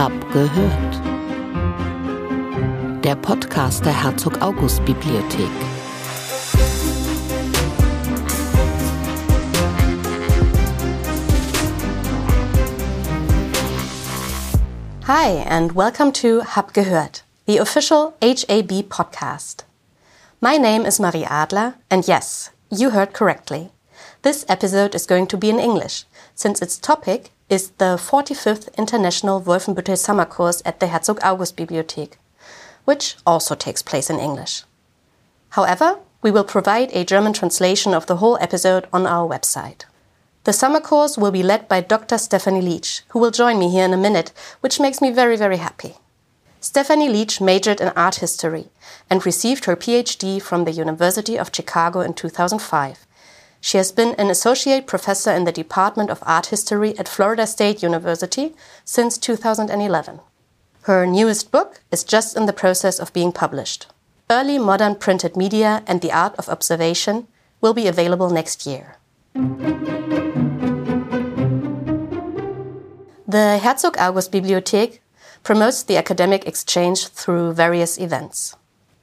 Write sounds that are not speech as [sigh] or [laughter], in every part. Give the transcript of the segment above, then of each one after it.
Hab gehört. Der Podcast der Herzog August Bibliothek. Hi, and welcome to Hab gehört, the official HAB podcast. My name is Marie Adler, and yes, you heard correctly. This episode is going to be in English, since its topic is the 45th International Wolfenbüttel Summer Course at the Herzog August Bibliothek, which also takes place in English. However, we will provide a German translation of the whole episode on our website. The summer course will be led by Dr. Stephanie Leitch, who will join me here in a minute, which makes me very, very happy. Stephanie Leitch majored in art history and received her PhD from the University of Chicago in 2005 she has been an associate professor in the Department of Art History at Florida State University since 2011. Her newest book is just in the process of being published. Early Modern Printed Media and the Art of Observation will be available next year. The Herzog August Bibliothek promotes the academic exchange through various events.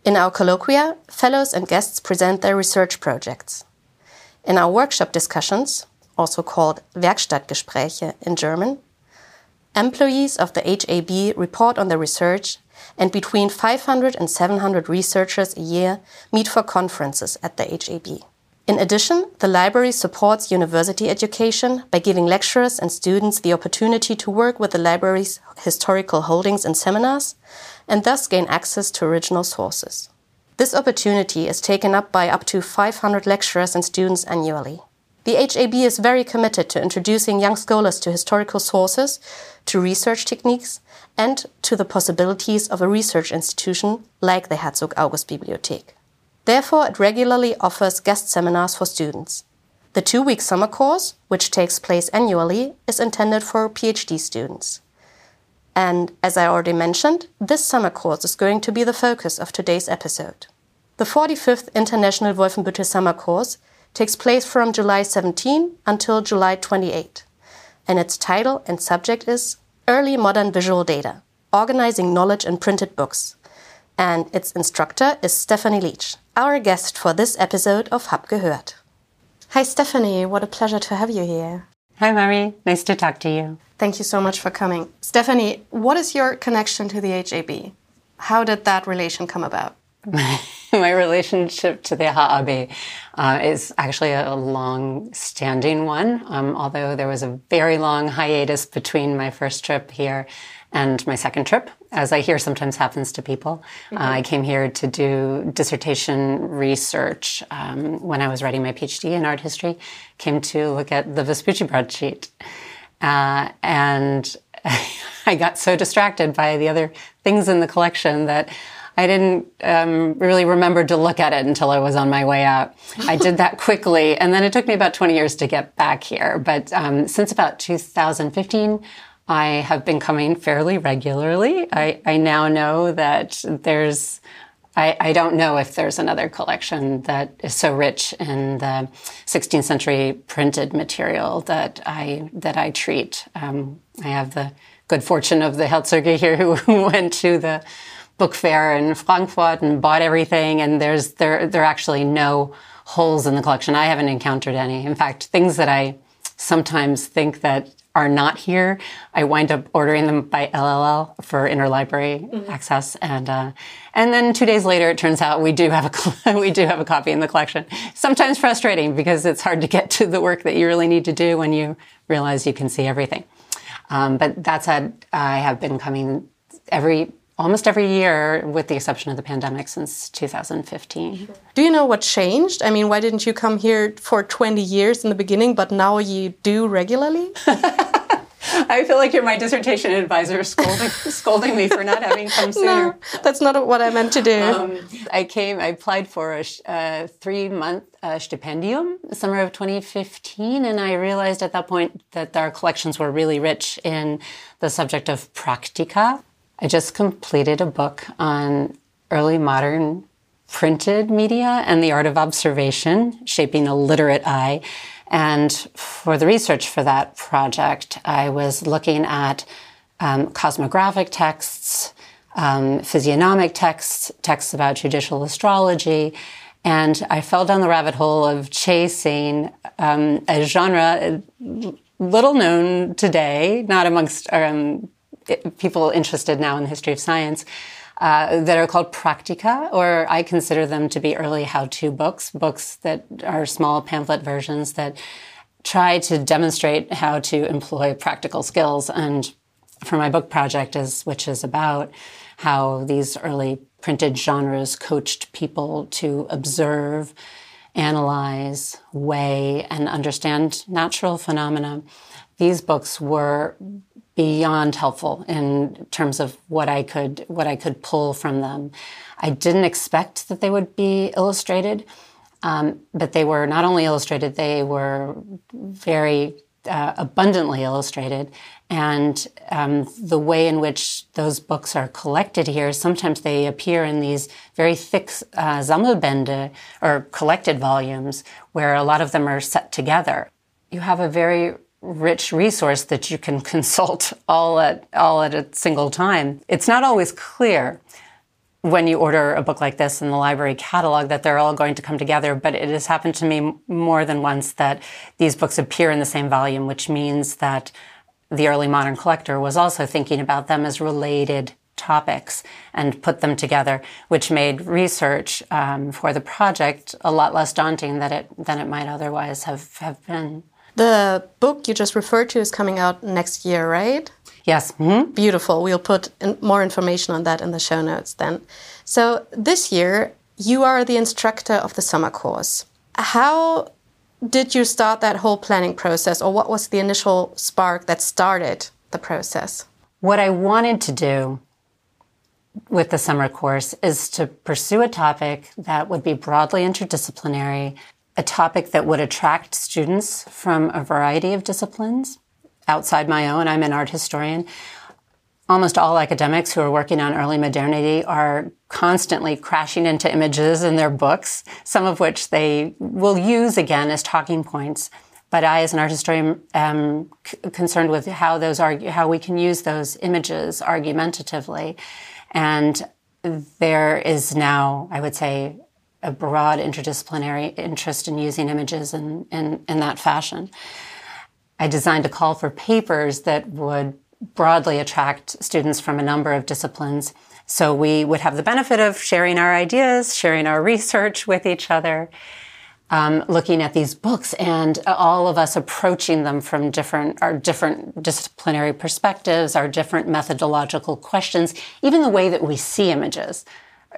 In our colloquia, fellows and guests present their research projects. In our workshop discussions, also called Werkstattgespräche in German, employees of the HAB report on their research, and between 500 and 700 researchers a year meet for conferences at the HAB. In addition, the library supports university education by giving lecturers and students the opportunity to work with the library's historical holdings and seminars, and thus gain access to original sources. This opportunity is taken up by up to 500 lecturers and students annually. The HAB is very committed to introducing young scholars to historical sources, to research techniques, and to the possibilities of a research institution like the Herzog August Bibliothek. Therefore, it regularly offers guest seminars for students. The two week summer course, which takes place annually, is intended for PhD students. And as I already mentioned, this summer course is going to be the focus of today's episode. The 45th International Wolfenbüttel Summer Course takes place from July 17 until July 28, and its title and subject is Early Modern Visual Data Organizing Knowledge in Printed Books. And its instructor is Stephanie Leitch, our guest for this episode of Hab gehört. Hi, Stephanie. What a pleasure to have you here. Hi, Marie. Nice to talk to you. Thank you so much for coming. Stephanie, what is your connection to the HAB? How did that relation come about? [laughs] My relationship to the HAB uh, is actually a long-standing one, um, although there was a very long hiatus between my first trip here and my second trip, as I hear sometimes happens to people. Mm-hmm. Uh, I came here to do dissertation research um, when I was writing my PhD in art history, came to look at the Vespucci broadsheet. Uh, and [laughs] I got so distracted by the other things in the collection that I didn't um, really remember to look at it until I was on my way out. I did that [laughs] quickly, and then it took me about 20 years to get back here. But um, since about 2015, I have been coming fairly regularly. I, I now know that there's I, I, don't know if there's another collection that is so rich in the 16th century printed material that I that I treat. Um, I have the good fortune of the Herzöge here who [laughs] went to the book fair in Frankfurt and bought everything, and there's there there are actually no holes in the collection. I haven't encountered any. In fact, things that I sometimes think that are not here, I wind up ordering them by ILL for interlibrary mm-hmm. access, and uh, and then two days later, it turns out we do have a [laughs] we do have a copy in the collection. Sometimes frustrating because it's hard to get to the work that you really need to do when you realize you can see everything. Um, but that said, I have been coming every almost every year, with the exception of the pandemic, since 2015. Do you know what changed? I mean, why didn't you come here for 20 years in the beginning, but now you do regularly? [laughs] I feel like you're my dissertation advisor scolding, [laughs] scolding me for not having come [laughs] sooner. No, that's not what I meant to do. Um, I came, I applied for a, a three month uh, stipendium, summer of 2015, and I realized at that point that our collections were really rich in the subject of practica, I just completed a book on early modern printed media and the art of observation, shaping a literate eye. And for the research for that project, I was looking at um, cosmographic texts, um, physiognomic texts, texts about judicial astrology. And I fell down the rabbit hole of chasing um, a genre little known today, not amongst um, people interested now in the history of science, uh, that are called practica, or I consider them to be early how-to books, books that are small pamphlet versions that try to demonstrate how to employ practical skills. And for my book project, is which is about how these early printed genres coached people to observe, analyze, weigh, and understand natural phenomena. These books were beyond helpful in terms of what I could what I could pull from them. I didn't expect that they would be illustrated, um, but they were not only illustrated; they were very uh, abundantly illustrated. And um, the way in which those books are collected here, sometimes they appear in these very thick uh, Sammelbände or collected volumes, where a lot of them are set together. You have a very rich resource that you can [laughs] consult all at all at a single time. It's not always clear when you order a book like this in the library catalog that they're all going to come together, but it has happened to me more than once that these books appear in the same volume, which means that the early modern collector was also thinking about them as related topics and put them together, which made research um, for the project a lot less daunting than it than it might otherwise have, have been. The book you just referred to is coming out next year, right? Yes. Mm-hmm. Beautiful. We'll put in more information on that in the show notes then. So this year, you are the instructor of the summer course. How did you start that whole planning process, or what was the initial spark that started the process? What I wanted to do with the summer course is to pursue a topic that would be broadly interdisciplinary, a topic that would attract students from a variety of disciplines outside my own. I'm an art historian. Almost all academics who are working on early modernity are constantly crashing into images in their books, some of which they will use again as talking points. But I, as an art historian, am c- concerned with how those argue, how we can use those images argumentatively. And there is now, I would say, a broad interdisciplinary interest in using images in, in, in that fashion. I designed a call for papers that would broadly attract students from a number of disciplines. So we would have the benefit of sharing our ideas, sharing our research with each other, um, looking at these books, and all of us approaching them from different our different disciplinary perspectives, our different methodological questions, even the way that we see images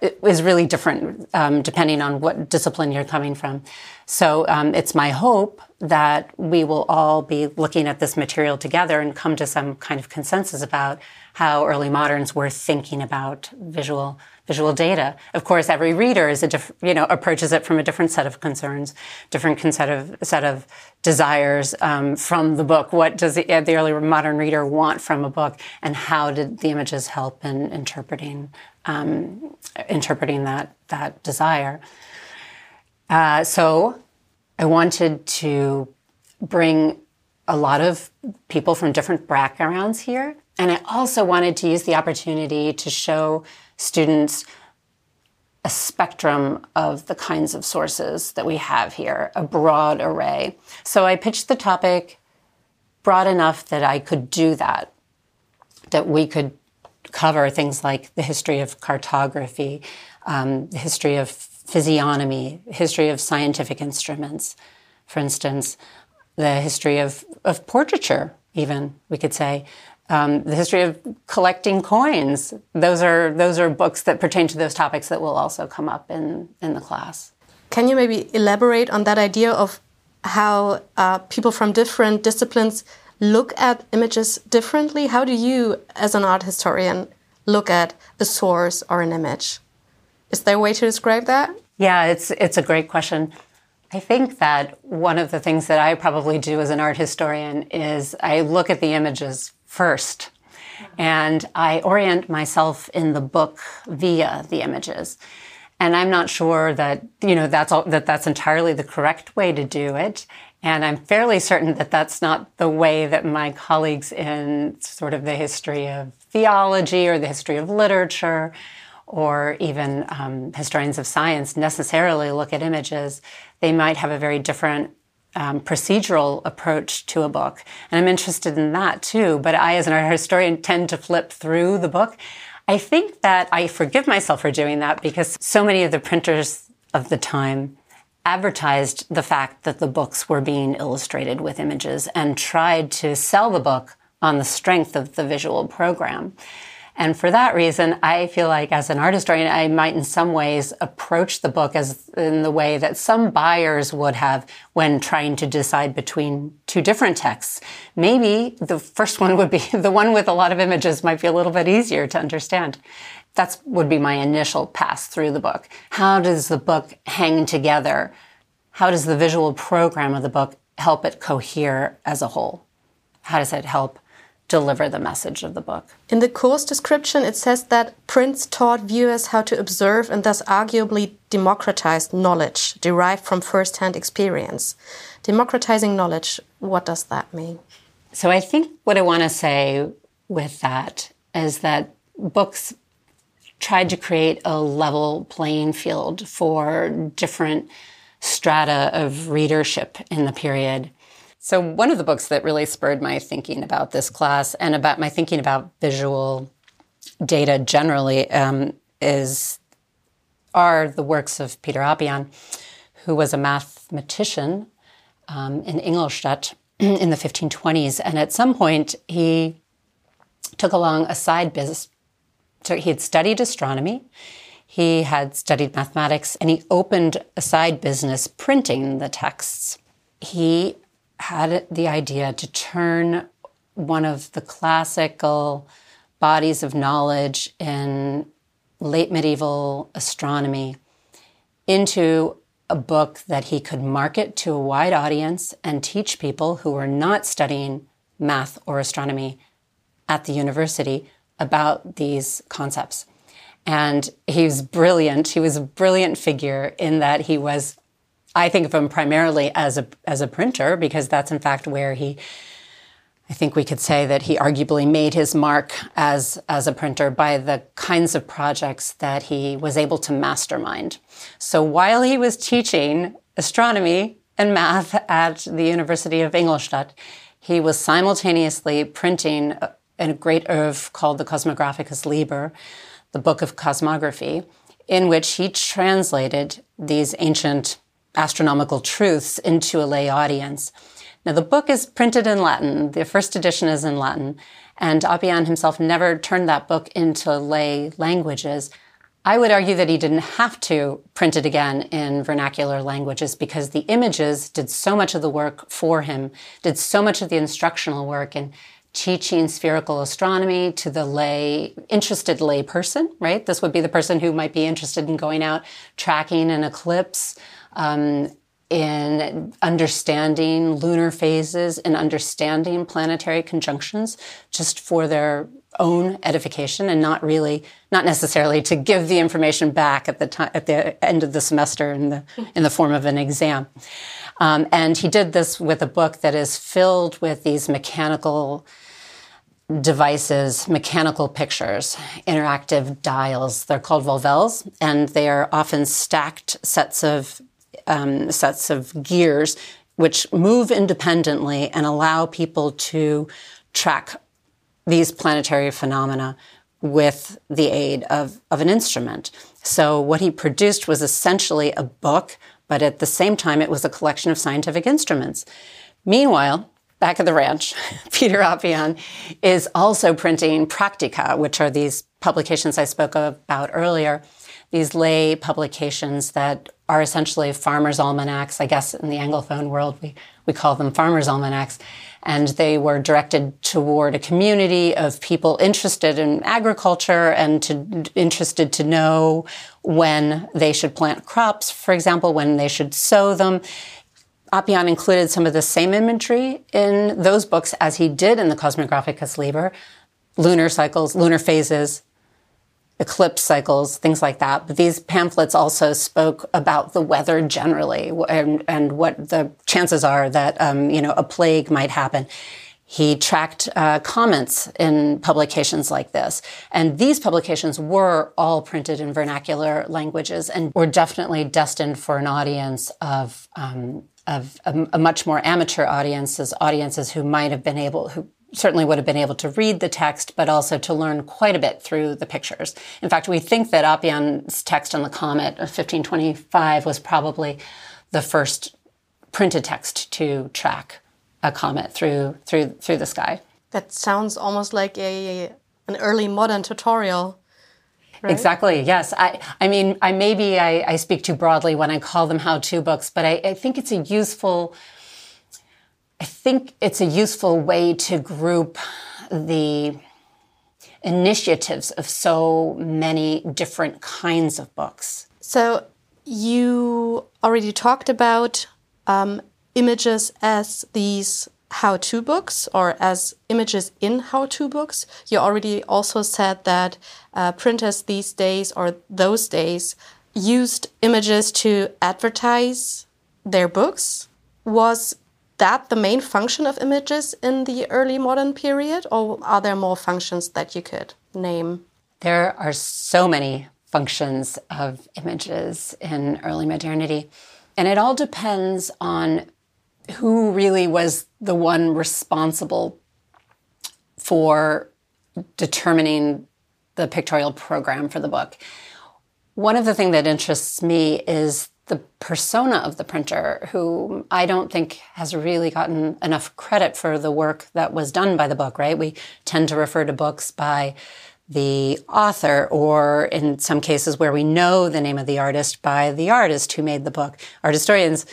is really different um, depending on what discipline you're coming from. So um, it's my hope that we will all be looking at this material together and come to some kind of consensus about how early moderns were thinking about visual visual data. Of course, every reader is a diff- you know approaches it from a different set of concerns, different set of set of desires um, from the book. What does the, the early modern reader want from a book, and how did the images help in interpreting um, interpreting that that desire? Uh, so, I wanted to bring a lot of people from different backgrounds here. And I also wanted to use the opportunity to show students a spectrum of the kinds of sources that we have here, a broad array. So I pitched the topic broad enough that I could do that, that we could cover things like the history of cartography, um, the history of physiognomy, history of scientific instruments, for instance, the history of, of portraiture, even, we could say, um, the history of collecting coins. Those are those are books that pertain to those topics that will also come up in in the class. Can you maybe elaborate on that idea of how uh, people from different disciplines look at images differently? How do you, as an art historian, look at a source or an image? Is there a way to describe that? Yeah, it's it's a great question. I think that one of the things that I probably do as an art historian is I look at the images first. And I orient myself in the book via the images. And I'm not sure that, you know, that's all, that that's entirely the correct way to do it. And I'm fairly certain that that's not the way that my colleagues in sort of the history of theology or the history of literature or even um, historians of science necessarily look at images. They might have a very different um, procedural approach to a book. And I'm interested in that too. But I, as an art historian, tend to flip through the book. I think that I forgive myself for doing that because so many of the printers of the time advertised the fact that the books were being illustrated with images and tried to sell the book on the strength of the visual program. And for that reason, I feel like as an art historian, I might in some ways approach the book as in the way that some buyers would have when trying to decide between two different texts. Maybe the first one would be [laughs] the one with a lot of images might be a little bit easier to understand. That's would be my initial pass through the book. How does the book hang together? How does the visual program of the book help it cohere as a whole? How does it help deliver the message of the book. In the course description, it says that prints taught viewers how to observe and thus arguably democratized knowledge derived from first hand experience. Democratizing knowledge, what does that mean? So I think what I want to say with that is that books tried to create a level playing field for different strata of readership in the period. So, one of the books that really spurred my thinking about this class and about my thinking about visual data generally um, is are the works of Peter Apian, who was a mathematician um, in Ingolstadt [clears throat] in the 1520s. And at some point, he took along a side business. So he had studied astronomy, he had studied mathematics, and he opened a side business printing the texts. He had the idea to turn one of the classical bodies of knowledge in late medieval astronomy into a book that he could market to a wide audience and teach people who were not studying math or astronomy at the university about these concepts. And he was brilliant. He was a brilliant figure in that he was I think of him primarily as a as a printer because that's in fact where he I think we could say that he arguably made his mark as as a printer by the kinds of projects that he was able to mastermind. So while he was teaching astronomy and math at the University of Ingolstadt, he was simultaneously printing a, a great oeuvre called the Cosmographicus Liber, the Book of Cosmography, in which he translated these ancient astronomical truths into a lay audience. Now, the book is printed in Latin. The first edition is in Latin. And Apian himself never turned that book into lay languages. I would argue that he didn't have to print it again in vernacular languages because the images did so much of the work for him, did so much of the instructional work in teaching spherical astronomy to the lay, interested lay person, right? This would be the person who might be interested in going out tracking an eclipse um, in understanding lunar phases and understanding planetary conjunctions just for their own edification and not really not necessarily to give the information back at the time at the end of the semester in the in the form of an exam um, and he did this with a book that is filled with these mechanical devices, mechanical pictures, interactive dials. They're called volvelles, and they are often stacked sets of um, sets of gears which move independently and allow people to track these planetary phenomena with the aid of, of an instrument. So what he produced was essentially a book, but at the same time, it was a collection of scientific instruments. Meanwhile, back at the ranch, [laughs] Peter Apian is also printing Practica, which are these publications I spoke about earlier, these lay publications that are essentially farmers' almanacs. I guess in the Anglophone world, we, we call them farmers' almanacs. And they were directed toward a community of people interested in agriculture and to, interested to know when they should plant crops, for example, when they should sow them. Apian included some of the same imagery in those books as he did in the Cosmographicus Liber, lunar cycles, lunar phases, eclipse cycles, things like that. But these pamphlets also spoke about the weather generally and, and what the chances are that, um, you know, a plague might happen. He tracked uh, comments in publications like this. And these publications were all printed in vernacular languages and were definitely destined for an audience of, um, of a, a, much more amateur audiences, audiences who might have been able, who certainly would have been able to read the text, but also to learn quite a bit through the pictures. In fact, we think that Apian's text on the comet of 1525 was probably the first printed text to track a comet through through through the sky. That sounds almost like a an early modern tutorial. Right? Exactly. Yes. I. I mean, I maybe I, I speak too broadly when I call them how-to books, but I, I think it's a useful. I think it's a useful way to group the initiatives of so many different kinds of books. So you already talked about um, images as these how-to books or as images in how-to books. You already also said that uh, printers these days or those days used images to advertise their books. Was that the main function of images in the early modern period, or are there more functions that you could name? There are so many functions of images in early modernity, and it all depends on who really was the one responsible for determining the pictorial program for the book. One of the things that interests me is the persona of the printer, who I don't think has really gotten enough credit for the work that was done by the book, right? We tend to refer to books by the author, or in some cases where we know the name of the artist by the artist who made the book. Art historians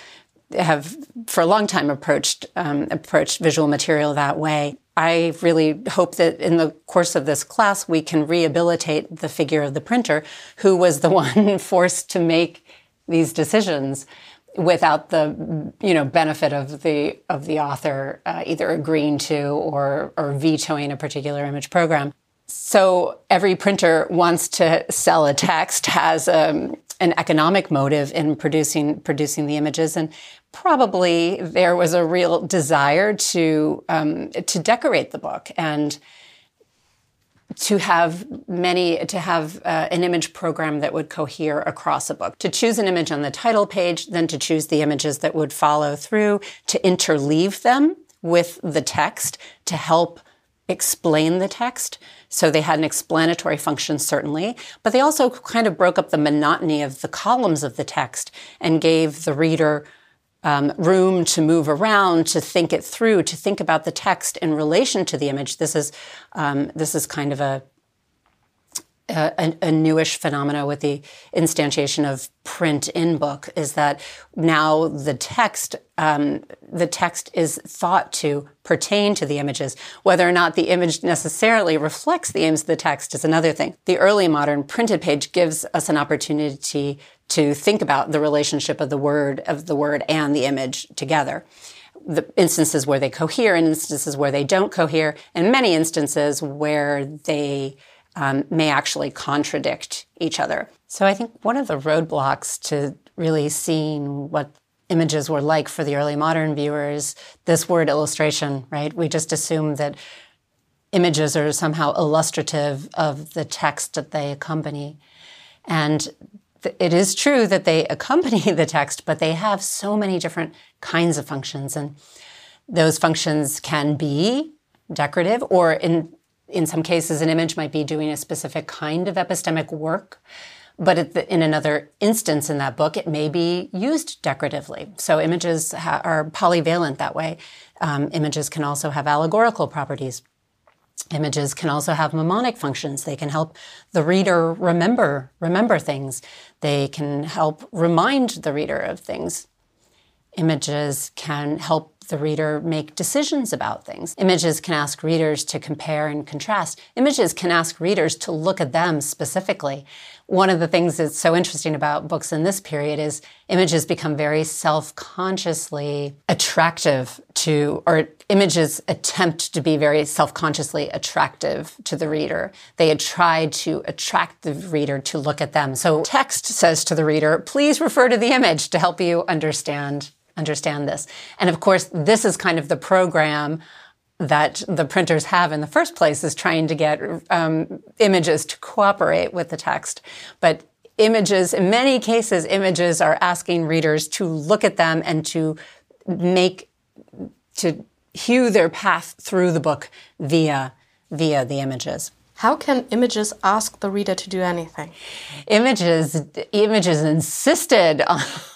have for a long time approached um, approached visual material that way. I really hope that in the course of this class we can rehabilitate the figure of the printer who was the [laughs] one forced to make these decisions without the you know benefit of the of the author uh, either agreeing to or or vetoing a particular image program. So every printer wants to sell a text has um, an economic motive in producing producing the images, and probably there was a real desire to um, to decorate the book and to have many to have uh, an image program that would cohere across a book. To choose an image on the title page then to choose the images that would follow through to interleave them with the text to help explain the text. So they had an explanatory function, certainly, but they also kind of broke up the monotony of the columns of the text and gave the reader um, room to move around, to think it through, to think about the text in relation to the image. This is um, this is kind of a a, a, newish phenomena with the instantiation of print in book is that now the text um, the text is thought to pertain to the images whether or not the image necessarily reflects the aims of the text is another thing the early modern printed page gives us an opportunity to think about the relationship of the word of the word and the image together the instances where they cohere and instances where they don't cohere and many instances where they um, may actually contradict each other. So I think one of the roadblocks to really seeing what images were like for the early modern viewers, this word illustration, right? We just assume that images are somehow illustrative of the text that they accompany. And it is true that they accompany [laughs] the text, but they have so many different kinds of functions. And those functions can be decorative or in in some cases, an image might be doing a specific kind of epistemic work, but the, in another instance in that book, it may be used decoratively. So images ha- are polyvalent that way. Um, images can also have allegorical properties. Images can also have mnemonic functions. They can help the reader remember remember things. They can help remind the reader of things. Images can help the reader make decisions about things. Images can ask readers to compare and contrast. Images can ask readers to look at them specifically. One of the things that's so interesting about books in this period is images become very self-consciously attractive to, or images attempt to be very self-consciously attractive to the reader. They had tried to attract the reader to look at them. So text says to the reader, please refer to the image to help you understand understand this. And of course, this is kind of the program that the printers have in the first place is trying to get um, images to cooperate with the text. But images, in many cases, images are asking readers to look at them and to make, to hew their path through the book via, via the images. How can images ask the reader to do anything? Images, images insisted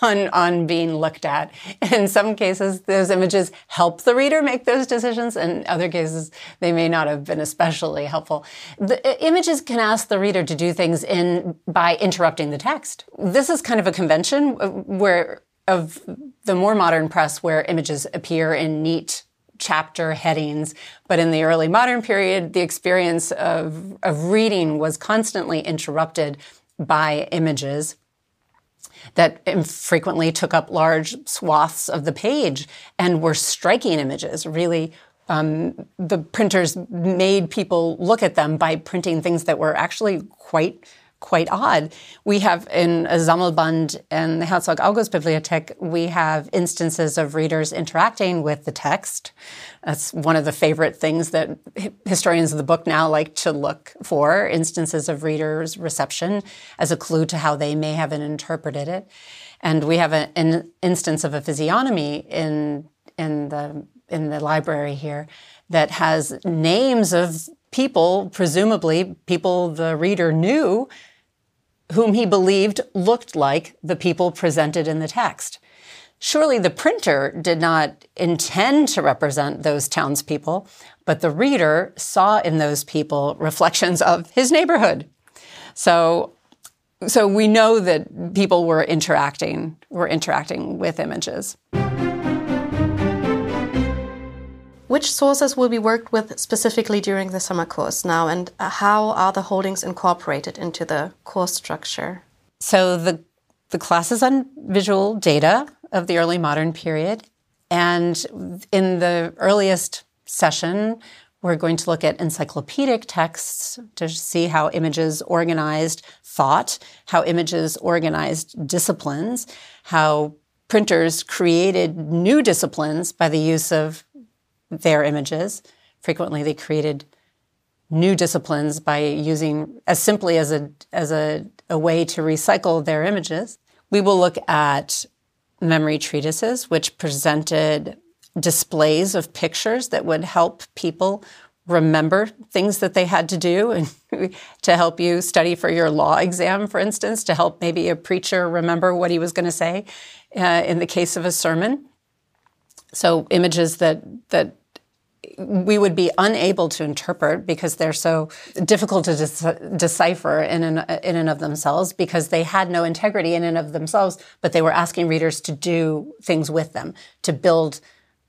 on, on being looked at. In some cases, those images help the reader make those decisions. In other cases, they may not have been especially helpful. The images can ask the reader to do things in, by interrupting the text. This is kind of a convention uh, where, of the more modern press where images appear in neat chapter headings. But in the early modern period, the experience of, of reading was constantly interrupted by images that frequently took up large swaths of the page and were striking images, really um, the printers made people look at them by printing things that were actually quite quite odd. We have in a and the Herzog August Bibliothek, we have instances of readers interacting with the text. That's one of the favorite things that historians of the book now like to look for, instances of readers' reception as a clue to how they may have interpreted it. And we have a, an instance of a physiognomy in, in the, in the library here that has names of people, presumably people the reader knew, whom he believed looked like the people presented in the text. Surely the printer did not intend to represent those townspeople, but the reader saw in those people [laughs] reflections of his neighborhood. So, so we know that people were interacting, were interacting with images. Which sources will be worked with specifically during the summer course now, and uh, how are the holdings incorporated into the course structure? So the the class is on visual data of the early modern period, and in the earliest session, we're going to look at encyclopedic texts to see how images organized thought, how images organized disciplines, how printers created new disciplines by the use of their images. Frequently, they created new disciplines by using as simply as a as a, a way to recycle their images. We will look at memory treatises, which presented displays of pictures that would help people remember things that they had to do and [laughs] to help you study for your law exam, for instance, to help maybe a preacher remember what he was going to say uh, in the case of a sermon. So images that that we would be unable to interpret because they're so difficult to de- decipher in and, in and of themselves because they had no integrity in and of themselves, but they were asking readers to do things with them, to build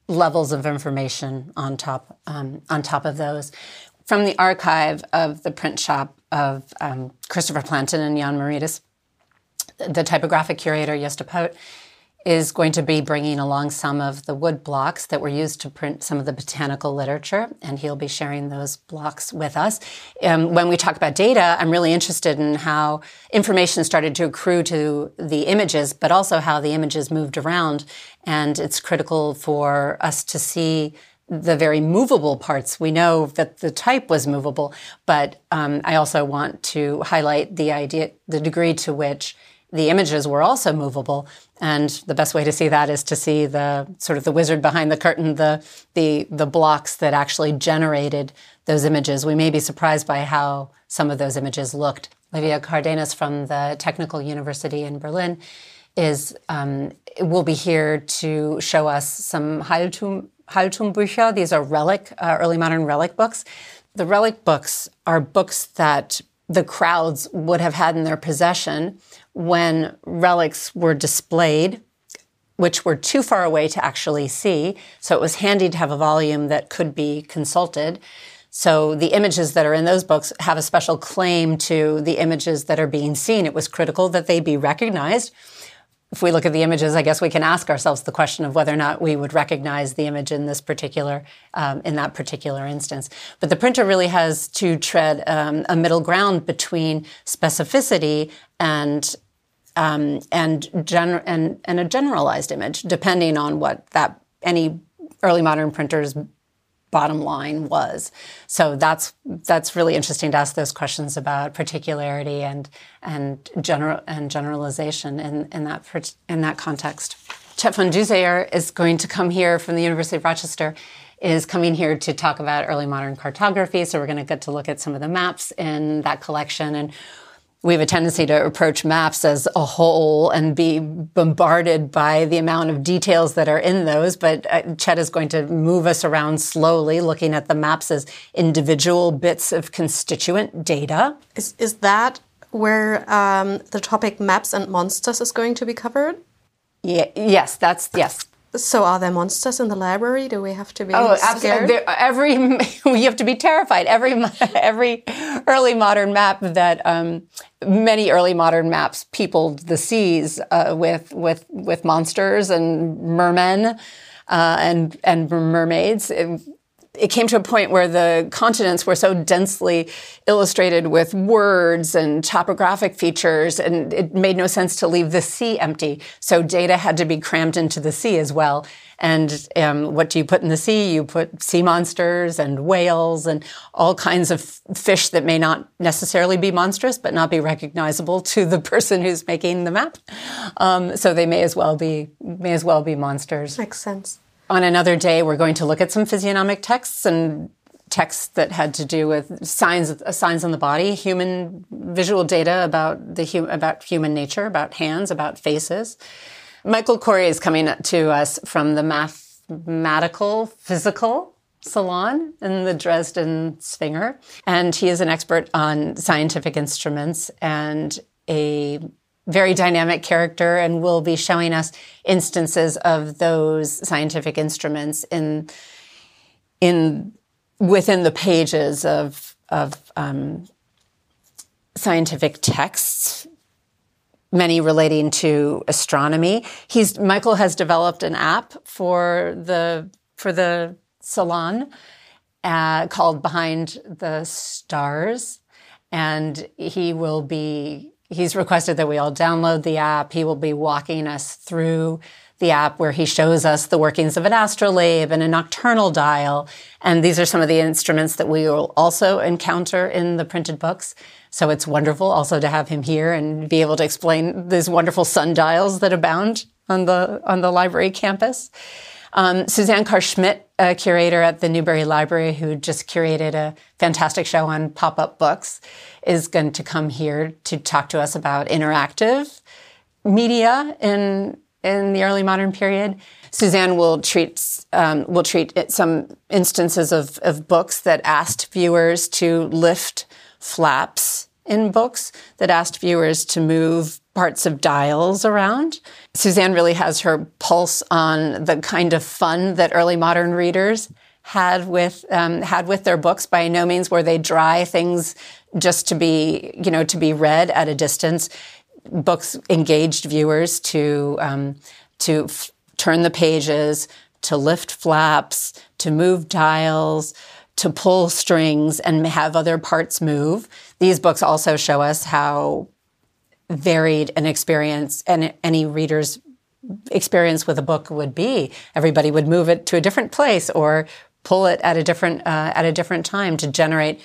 levels of information on top, um, on top of those. From the archive of the print shop of um, Christopher Plantin and Jan Moretus, the typographic curator, Josta Poot, is going to be bringing along some of the wood blocks that were used to print some of the botanical literature, and he'll be sharing those blocks with us. Um, when we talk about data, I'm really interested in how information started to accrue to the images, but also how the images moved around. And it's critical for us to see the very movable parts. We know that the type was movable, but um, I also want to highlight the idea, the degree to which the images were also movable. And the best way to see that is to see the sort of the wizard behind the curtain, the, the, the blocks that actually generated those images. We may be surprised by how some of those images looked. Livia Cardenas from the Technical University in Berlin is, um, will be here to show us some Heiltum, Heiltumbücher. These are relic, uh, early modern relic books. The relic books are books that the crowds would have had in their possession when relics were displayed which were too far away to actually see. So it was handy to have a volume that could be consulted. So the images that are in those books have a special claim to the images that are being seen. It was critical that they be recognized. If we look at the images, I guess we can ask ourselves the question of whether or not we would recognize the image in this particular, um, in that particular instance. But the printer really has to tread um, a middle ground between specificity and um, and, gener- and and a generalized image, depending on what that any early modern printer's bottom line was. So that's that's really interesting to ask those questions about particularity and and general and generalization in, in that in that context. Chet Van Duzer is going to come here from the University of Rochester is coming here to talk about early modern cartography. So we're going to get to look at some of the maps in that collection and we have a tendency to approach maps as a whole and be bombarded by the amount of details that are in those. But uh, Chet is going to move us around slowly, looking at the maps as individual bits of constituent data. Is, is that where um, the topic maps and monsters is going to be covered? Yeah, yes, that's yes. So, are there monsters in the library? Do we have to be oh, scared? Absolutely. Every [laughs] you have to be terrified. Every [laughs] every early modern map that um, many early modern maps peopled the seas uh, with with with monsters and mermen uh, and and mermaids. It, it came to a point where the continents were so densely illustrated with words and topographic features, and it made no sense to leave the sea empty. So data had to be crammed into the sea as well. And um, what do you put in the sea? You put sea monsters and whales and all kinds of fish that may not necessarily be monstrous, but not be recognizable to the person who's making the map. Um, so they may as well be may as well be monsters. Makes sense on another day, we're going to look at some physiognomic texts and texts that had to do with signs uh, signs on the body, human visual data about the about human nature, about hands, about faces. Michael Korey is coming to us from the mathematical physical salon in the Dresden Zwinger, and he is an expert on scientific instruments and a very dynamic character and will be showing us instances of those scientific instruments in in within the pages of of um, scientific texts many relating to astronomy. He's michael has developed an app for the for the salon uh, called behind the stars and he will be he's requested that we all download the app. He will be walking us through the app where he shows us the workings of an astrolabe and a nocturnal dial. And these are some of the instruments that we will also encounter in the printed books. So it's wonderful also to have him here and be able to explain these wonderful sundials that abound on the, on the library campus. Um, Suzanne Karr Schmidt, a curator at the Newberry Library, who just curated a fantastic show on pop up books, is going to come here to talk to us about interactive media in in the early modern period. Suzanne will treat um, will treat some instances of, of books that asked viewers to lift flaps in books that asked viewers to move parts of dials around. Suzanne really has her pulse on the kind of fun that early modern readers had with um, had with their books. By no means were they dry things just to be you know to be read at a distance. Books engaged viewers to um, to f- turn the pages, to lift flaps, to move dials, to pull strings and have other parts move. These books also show us how varied an experience and any reader's experience with a book would be. Everybody would move it to a different place or pull it at a different uh, at a different time to generate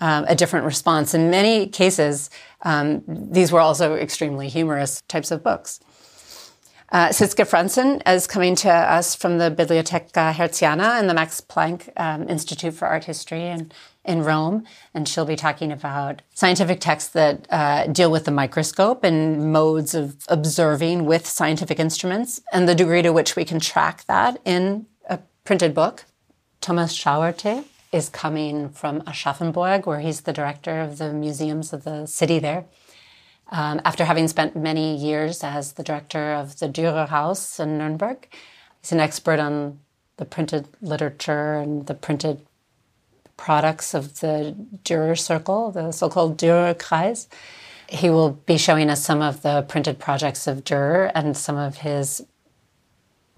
um, a different response. In many cases, um, these were also extremely humorous types of books. Uh, Sietske Fransen is coming to us from the Bibliotheca Hertziana and the Max Planck um, Institute for Art History in, in Rome. And she'll be talking about scientific texts that uh, deal with the microscope and modes of observing with scientific instruments and the degree to which we can track that in a printed book. Thomas Schauerte is coming from Aschaffenburg, where he's the director of the museums of the city there. Um, after having spent many years as the director of the Dürer House in Nuremberg, he's an expert on the printed literature and the printed products of the Dürer Circle, the so called Dürer Kreis. He will be showing us some of the printed projects of Dürer and some of his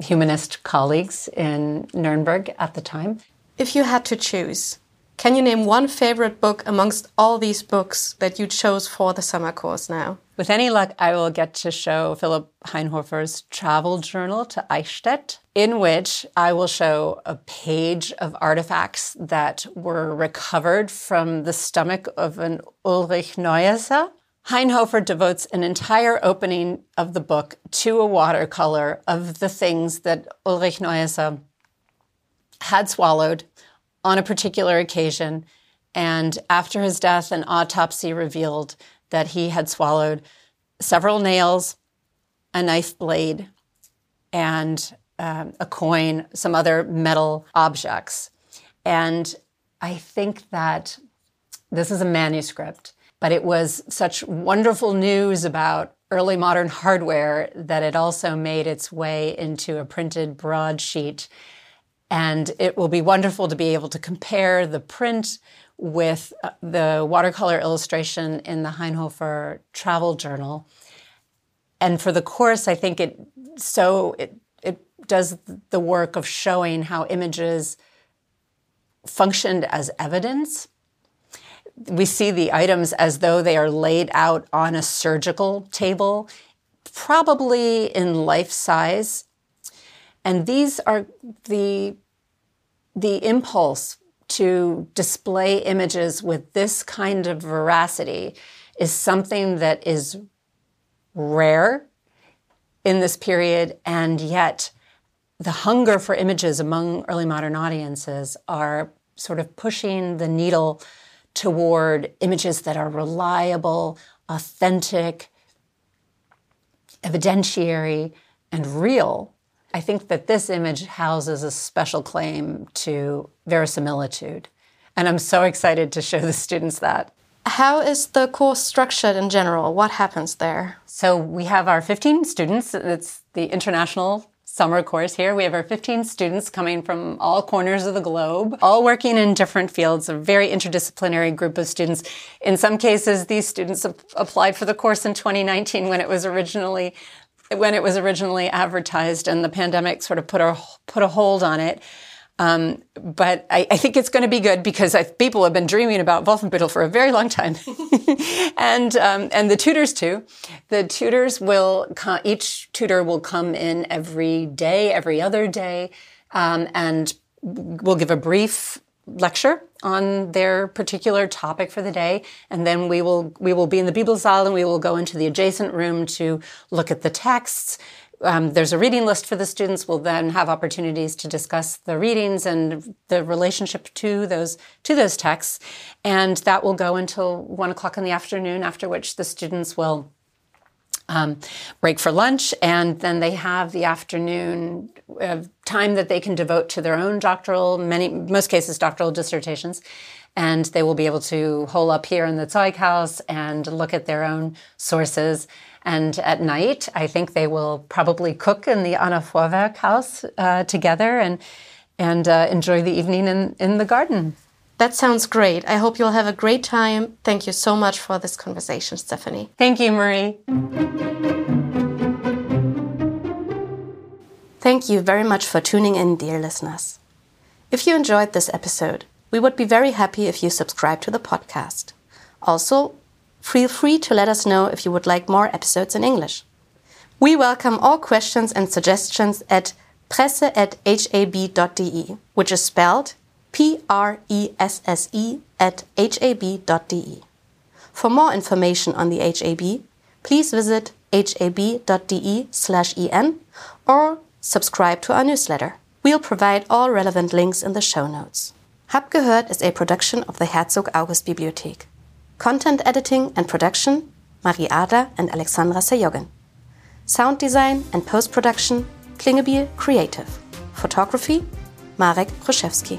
humanist colleagues in Nuremberg at the time. If you had to choose, can you name one favorite book amongst all these books that you chose for the summer course now? With any luck, I will get to show Philip Hainhofer's travel journal to Eichstätt, in which I will show a page of artifacts that were recovered from the stomach of an Ulrich Neuesser. Hainhofer devotes an entire opening of the book to a watercolor of the things that Ulrich Neuesser had swallowed on a particular occasion. And after his death, an autopsy revealed that he had swallowed several nails, a knife blade, and um, a coin, some other metal objects. And I think that this is a manuscript, but it was such wonderful news about early modern hardware that it also made its way into a printed broadsheet and it will be wonderful to be able to compare the print with uh, the watercolor illustration in the Hainhofer Travel Journal. And for the course, I think it so it it does the work of showing how images functioned as evidence. We see the items as though they are laid out on a surgical table, probably in life size. And these are the the impulse to display images with this kind of veracity is something that is rare in this period, and yet the hunger for images among early modern audiences are sort of pushing the needle toward images that are reliable, authentic, evidentiary, and real I think that this image houses a special claim to verisimilitude. And I'm so excited to show the students that. How is the course structured in general? What happens there? So we have our 15 students. It's the international summer course here. We have our 15 students coming from all corners of the globe, all working in different fields, a very interdisciplinary group of students. In some cases, these students applied for the course in 2019 when it was originally when it was originally advertised and the pandemic sort of put a put a hold on it. Um, but I, I, think it's going to be good because I, people have been dreaming about Wolfenbüttel for a very long time, [laughs] and um, and the tutors too. The tutors will each tutor will come in every day, every other day, um, and will give a brief lecture on their particular topic for the day. And then we will we will be in the bibelsaal and we will go into the adjacent room to look at the texts um, there's a reading list for the students. We'll then have opportunities to discuss the readings and the relationship to those to those texts. And that will go until one o'clock in the afternoon after which the students will um, break for lunch, and then they have the afternoon uh, time that they can devote to their own doctoral, many most cases doctoral dissertations, and they will be able to hole up here in the Zeughaus and look at their own sources. And at night, I think they will probably cook in the Anna Vorwerk house uh, together and and uh, enjoy the evening in, in the garden. That sounds great. I hope you'll have a great time. Thank you so much for this conversation, Stephanie. Thank you, Marie. Thank you very much for tuning in, dear listeners. If you enjoyed this episode, we would be very happy if you subscribe to the podcast. Also, feel free to let us know if you would like more episodes in English. We welcome all questions and suggestions at presse at hab.de, which is spelled P-R-E-S-S-E at hab.de. For more information on the HAB, please visit hab.de slash en or subscribe to our newsletter. We'll provide all relevant links in the show notes. Hab gehört is a production of the Herzog August Bibliothek. Content editing and production, Marie Adler and Alexandra Sayogin. Sound design and post-production, Klingebiel Creative. Photography, Marek Kruszewski.